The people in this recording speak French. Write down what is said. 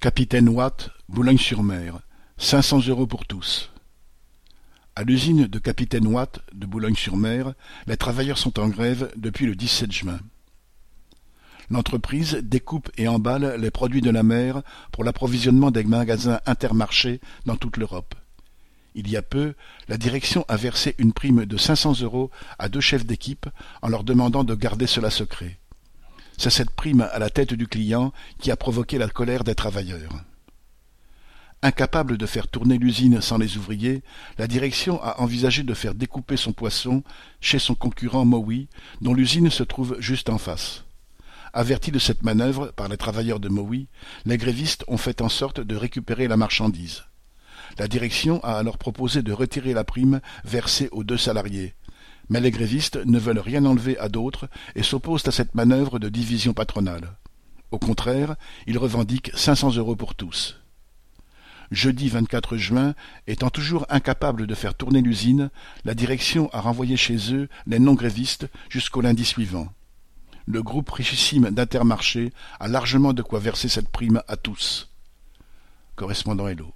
Capitaine Watt, Boulogne-sur-Mer, cinq cents euros pour tous. À l'usine de Capitaine Watt de Boulogne-sur-Mer, les travailleurs sont en grève depuis le 17 juin. L'entreprise découpe et emballe les produits de la mer pour l'approvisionnement des magasins Intermarché dans toute l'Europe. Il y a peu, la direction a versé une prime de cinq cents euros à deux chefs d'équipe en leur demandant de garder cela secret. C'est cette prime à la tête du client qui a provoqué la colère des travailleurs. Incapable de faire tourner l'usine sans les ouvriers, la direction a envisagé de faire découper son poisson chez son concurrent Mowi, dont l'usine se trouve juste en face. Avertis de cette manœuvre par les travailleurs de Mowi, les grévistes ont fait en sorte de récupérer la marchandise. La direction a alors proposé de retirer la prime versée aux deux salariés. Mais les grévistes ne veulent rien enlever à d'autres et s'opposent à cette manœuvre de division patronale. Au contraire, ils revendiquent cinq cents euros pour tous. Jeudi 24 juin, étant toujours incapable de faire tourner l'usine, la direction a renvoyé chez eux les non-grévistes jusqu'au lundi suivant. Le groupe richissime d'Intermarché a largement de quoi verser cette prime à tous. Correspondant Hello.